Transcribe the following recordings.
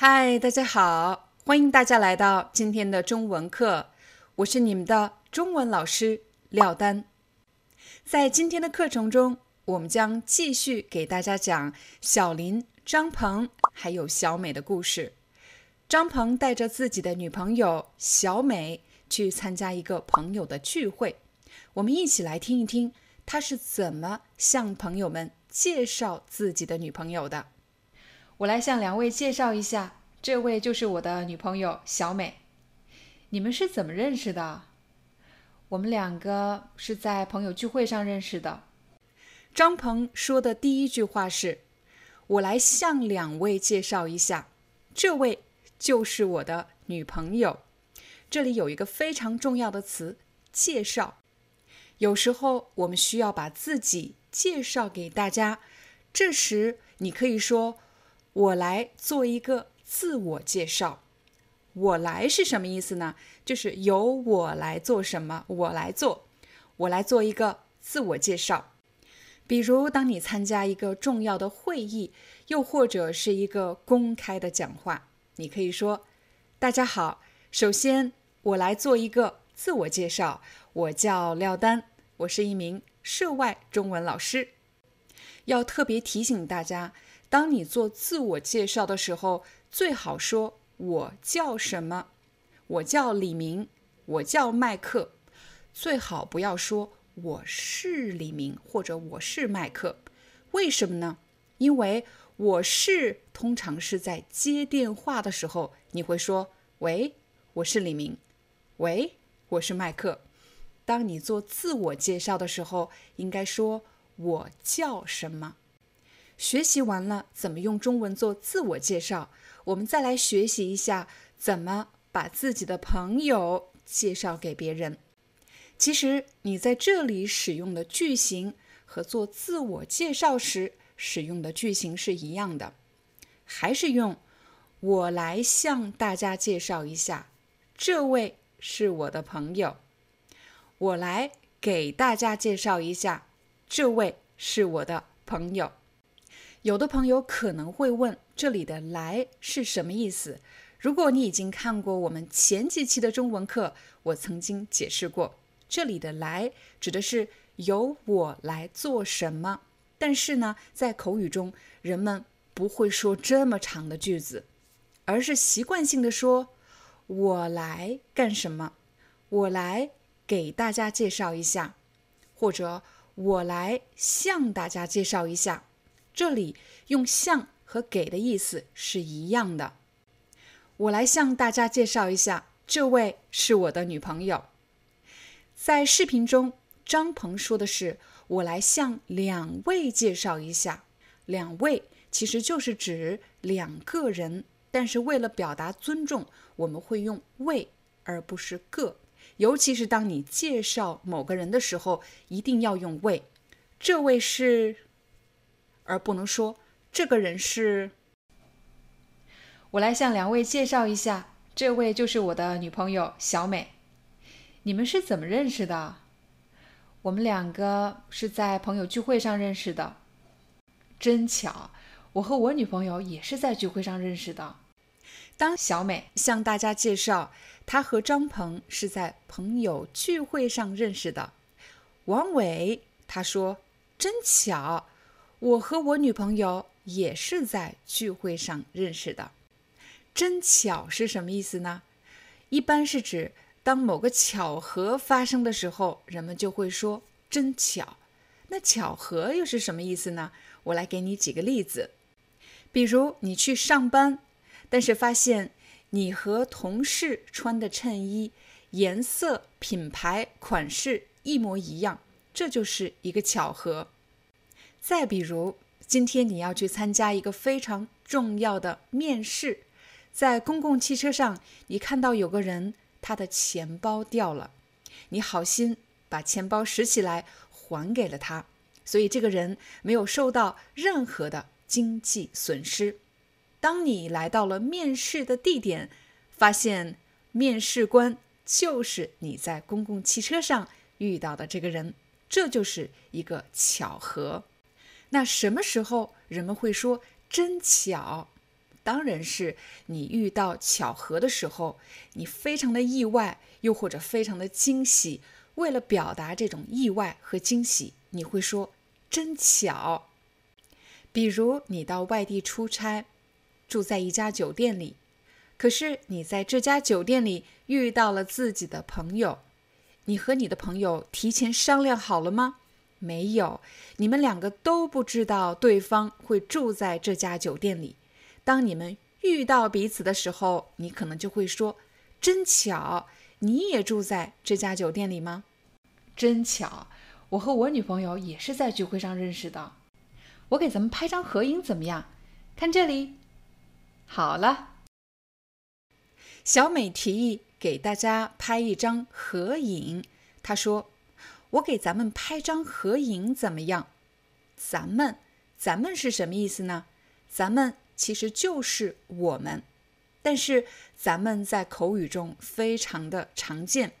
嗨，大家好，欢迎大家来到今天的中文课，我是你们的中文老师廖丹。在今天的课程中，我们将继续给大家讲小林、张鹏还有小美的故事。张鹏带着自己的女朋友小美去参加一个朋友的聚会，我们一起来听一听他是怎么向朋友们介绍自己的女朋友的。我来向两位介绍一下，这位就是我的女朋友小美。你们是怎么认识的？我们两个是在朋友聚会上认识的。张鹏说的第一句话是：“我来向两位介绍一下，这位就是我的女朋友。”这里有一个非常重要的词“介绍”。有时候我们需要把自己介绍给大家，这时你可以说。我来做一个自我介绍。我来是什么意思呢？就是由我来做什么，我来做，我来做一个自我介绍。比如，当你参加一个重要的会议，又或者是一个公开的讲话，你可以说：“大家好，首先我来做一个自我介绍，我叫廖丹，我是一名涉外中文老师。”要特别提醒大家。当你做自我介绍的时候，最好说“我叫什么”，我叫李明，我叫麦克。最好不要说“我是李明”或者“我是麦克”。为什么呢？因为“我是”通常是在接电话的时候，你会说“喂，我是李明”，“喂，我是麦克”。当你做自我介绍的时候，应该说“我叫什么”。学习完了怎么用中文做自我介绍，我们再来学习一下怎么把自己的朋友介绍给别人。其实你在这里使用的句型和做自我介绍时使用的句型是一样的，还是用“我来向大家介绍一下，这位是我的朋友”。我来给大家介绍一下，这位是我的朋友。有的朋友可能会问，这里的“来”是什么意思？如果你已经看过我们前几期的中文课，我曾经解释过，这里的“来”指的是由我来做什么。但是呢，在口语中，人们不会说这么长的句子，而是习惯性的说：“我来干什么？我来给大家介绍一下，或者我来向大家介绍一下。”这里用“向”和“给”的意思是一样的。我来向大家介绍一下，这位是我的女朋友。在视频中，张鹏说的是“我来向两位介绍一下”，两位其实就是指两个人，但是为了表达尊重，我们会用“位”而不是“个”。尤其是当你介绍某个人的时候，一定要用“位”。这位是。而不能说这个人是。我来向两位介绍一下，这位就是我的女朋友小美。你们是怎么认识的？我们两个是在朋友聚会上认识的。真巧，我和我女朋友也是在聚会上认识的。当小美向大家介绍她和张鹏是在朋友聚会上认识的，王伟他说：“真巧。”我和我女朋友也是在聚会上认识的，真巧是什么意思呢？一般是指当某个巧合发生的时候，人们就会说真巧。那巧合又是什么意思呢？我来给你几个例子，比如你去上班，但是发现你和同事穿的衬衣颜色、品牌、款式一模一样，这就是一个巧合。再比如，今天你要去参加一个非常重要的面试，在公共汽车上，你看到有个人他的钱包掉了，你好心把钱包拾起来还给了他，所以这个人没有受到任何的经济损失。当你来到了面试的地点，发现面试官就是你在公共汽车上遇到的这个人，这就是一个巧合。那什么时候人们会说真巧？当然是你遇到巧合的时候，你非常的意外，又或者非常的惊喜。为了表达这种意外和惊喜，你会说真巧。比如你到外地出差。住在一家酒店里，可是你在这家酒店里遇到了自己的朋友，你和你的朋友提前商量好了吗？没有，你们两个都不知道对方会住在这家酒店里。当你们遇到彼此的时候，你可能就会说：“真巧，你也住在这家酒店里吗？”真巧，我和我女朋友也是在聚会上认识的。我给咱们拍张合影怎么样？看这里。好了，小美提议给大家拍一张合影。她说：“我给咱们拍张合影怎么样？”咱们，咱们是什么意思呢？咱们其实就是我们，但是咱们在口语中非常的常见。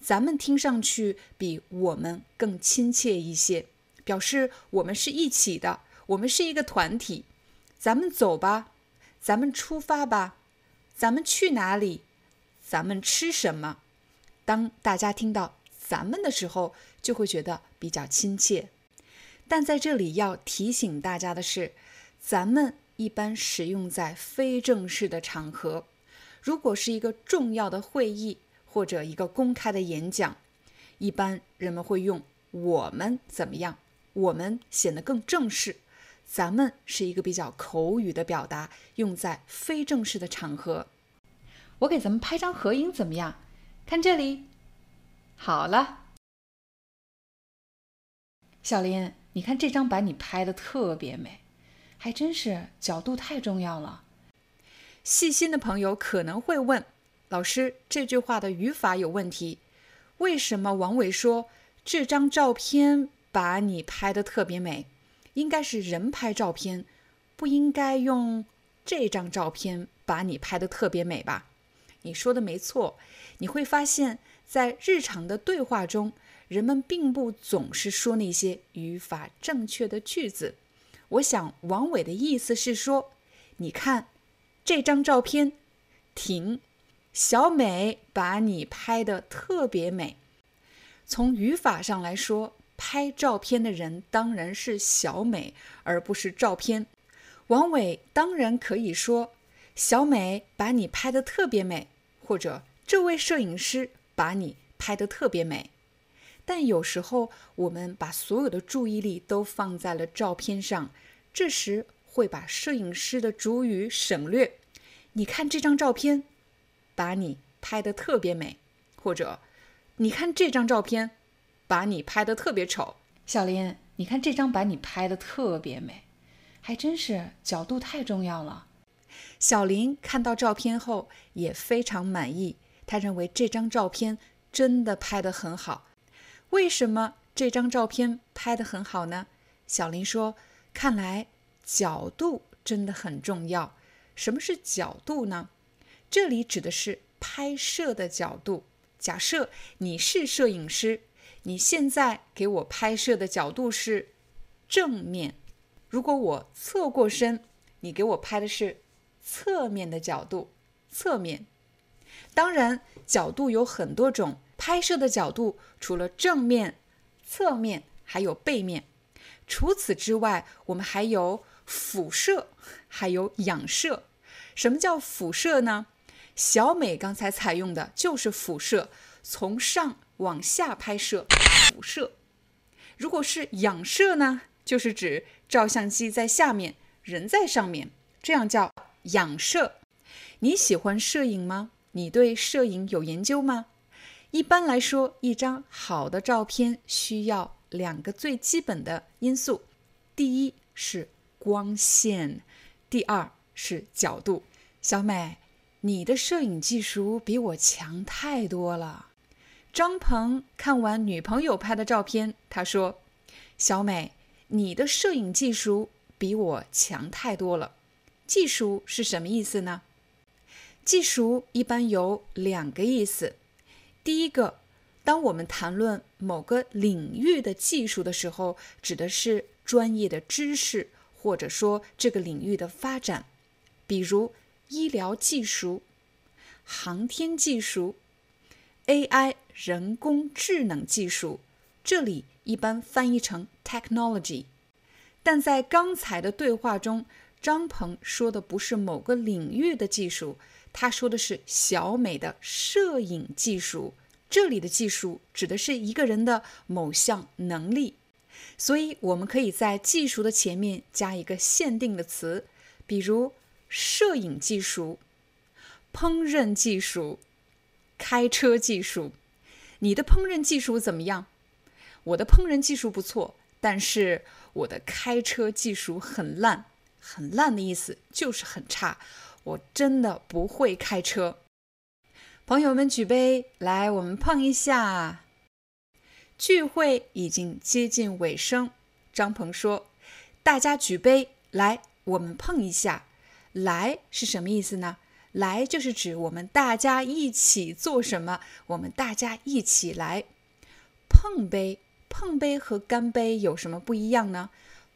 咱们听上去比我们更亲切一些，表示我们是一起的，我们是一个团体。咱们走吧。咱们出发吧，咱们去哪里？咱们吃什么？当大家听到“咱们”的时候，就会觉得比较亲切。但在这里要提醒大家的是，咱们一般使用在非正式的场合。如果是一个重要的会议或者一个公开的演讲，一般人们会用“我们怎么样”，我们显得更正式。咱们是一个比较口语的表达，用在非正式的场合。我给咱们拍张合影怎么样？看这里。好了，小林，你看这张把你拍的特别美，还真是角度太重要了。细心的朋友可能会问，老师这句话的语法有问题，为什么王伟说这张照片把你拍的特别美？应该是人拍照片，不应该用这张照片把你拍的特别美吧？你说的没错。你会发现在日常的对话中，人们并不总是说那些语法正确的句子。我想王伟的意思是说，你看这张照片，停，小美把你拍的特别美。从语法上来说。拍照片的人当然是小美，而不是照片。王伟当然可以说：“小美把你拍的特别美。”或者“这位摄影师把你拍的特别美。”但有时候我们把所有的注意力都放在了照片上，这时会把摄影师的主语省略。你看这张照片，把你拍的特别美。或者，你看这张照片。把你拍的特别丑，小林，你看这张把你拍的特别美，还真是角度太重要了。小林看到照片后也非常满意，他认为这张照片真的拍得很好。为什么这张照片拍得很好呢？小林说：“看来角度真的很重要。什么是角度呢？这里指的是拍摄的角度。假设你是摄影师。”你现在给我拍摄的角度是正面，如果我侧过身，你给我拍的是侧面的角度。侧面，当然角度有很多种，拍摄的角度除了正面、侧面，还有背面。除此之外，我们还有俯射，还有仰射。什么叫俯射呢？小美刚才采用的就是俯射，从上。往下拍摄，俯射。如果是仰射呢，就是指照相机在下面，人在上面，这样叫仰射。你喜欢摄影吗？你对摄影有研究吗？一般来说，一张好的照片需要两个最基本的因素：第一是光线，第二是角度。小美，你的摄影技术比我强太多了。张鹏看完女朋友拍的照片，他说：“小美，你的摄影技术比我强太多了。”技术是什么意思呢？技术一般有两个意思。第一个，当我们谈论某个领域的技术的时候，指的是专业的知识，或者说这个领域的发展，比如医疗技术、航天技术、AI 人工智能技术，这里一般翻译成 technology。但在刚才的对话中，张鹏说的不是某个领域的技术。他说的是小美的摄影技术，这里的技术指的是一个人的某项能力，所以我们可以在技术的前面加一个限定的词，比如摄影技术、烹饪技术、开车技术。你的烹饪技术怎么样？我的烹饪技术不错，但是我的开车技术很烂，很烂的意思就是很差。我真的不会开车。朋友们举杯来，我们碰一下。聚会已经接近尾声，张鹏说：“大家举杯来，我们碰一下。”来是什么意思呢？来就是指我们大家一起做什么，我们大家一起来碰杯。碰杯和干杯有什么不一样呢？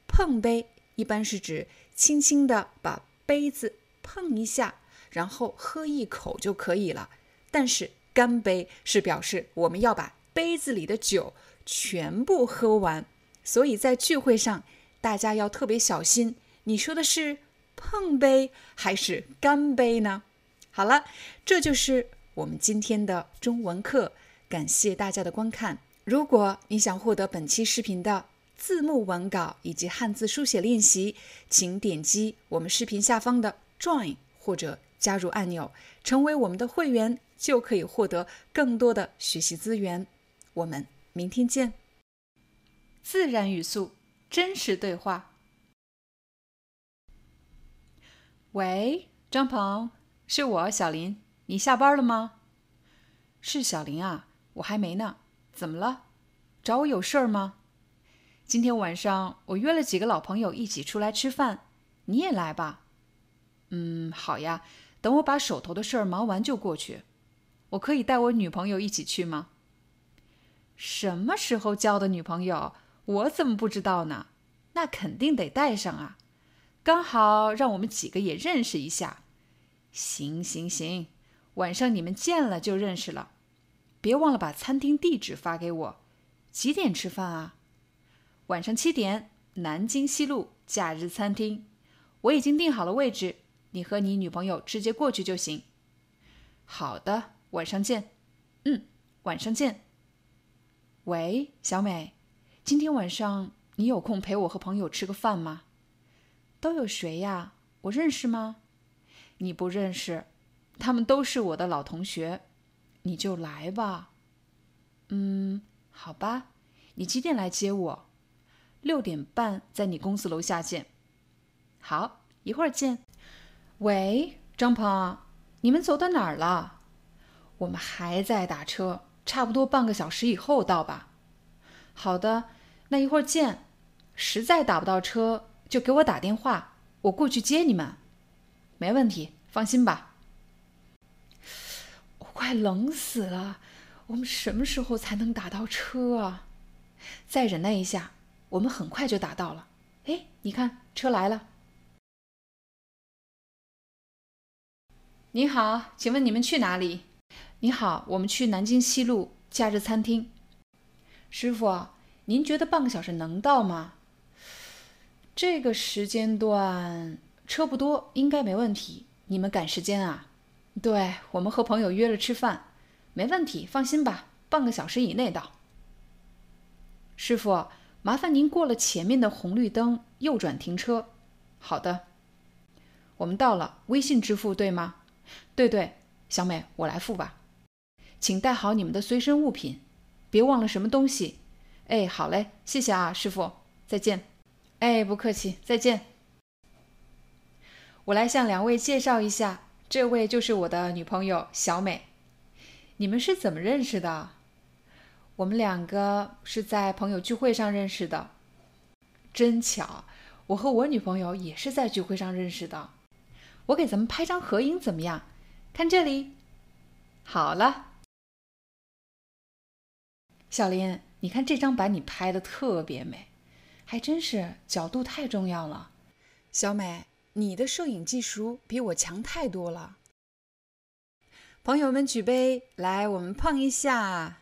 碰杯一般是指轻轻的把杯子。碰一下，然后喝一口就可以了。但是干杯是表示我们要把杯子里的酒全部喝完，所以在聚会上大家要特别小心。你说的是碰杯还是干杯呢？好了，这就是我们今天的中文课，感谢大家的观看。如果你想获得本期视频的字幕文稿以及汉字书写练习，请点击我们视频下方的。Join 或者加入按钮，成为我们的会员，就可以获得更多的学习资源。我们明天见。自然语速，真实对话。喂，张鹏，是我小林，你下班了吗？是小林啊，我还没呢。怎么了？找我有事儿吗？今天晚上我约了几个老朋友一起出来吃饭，你也来吧。嗯，好呀，等我把手头的事儿忙完就过去。我可以带我女朋友一起去吗？什么时候交的女朋友？我怎么不知道呢？那肯定得带上啊，刚好让我们几个也认识一下。行行行，晚上你们见了就认识了。别忘了把餐厅地址发给我。几点吃饭啊？晚上七点，南京西路假日餐厅。我已经订好了位置。你和你女朋友直接过去就行。好的，晚上见。嗯，晚上见。喂，小美，今天晚上你有空陪我和朋友吃个饭吗？都有谁呀？我认识吗？你不认识，他们都是我的老同学。你就来吧。嗯，好吧。你几点来接我？六点半在你公司楼下见。好，一会儿见。喂，张鹏，你们走到哪儿了？我们还在打车，差不多半个小时以后到吧。好的，那一会儿见。实在打不到车，就给我打电话，我过去接你们。没问题，放心吧。我快冷死了，我们什么时候才能打到车啊？再忍耐一下，我们很快就打到了。哎，你看，车来了。你好，请问你们去哪里？你好，我们去南京西路假日餐厅。师傅，您觉得半个小时能到吗？这个时间段车不多，应该没问题。你们赶时间啊？对，我们和朋友约了吃饭，没问题，放心吧，半个小时以内到。师傅，麻烦您过了前面的红绿灯，右转停车。好的，我们到了，微信支付对吗？对对，小美，我来付吧。请带好你们的随身物品，别忘了什么东西。哎，好嘞，谢谢啊，师傅，再见。哎，不客气，再见。我来向两位介绍一下，这位就是我的女朋友小美。你们是怎么认识的？我们两个是在朋友聚会上认识的，真巧。我和我女朋友也是在聚会上认识的。我给咱们拍张合影怎么样？看这里。好了，小林，你看这张板你拍的特别美，还真是角度太重要了。小美，你的摄影技术比我强太多了。朋友们，举杯，来，我们碰一下。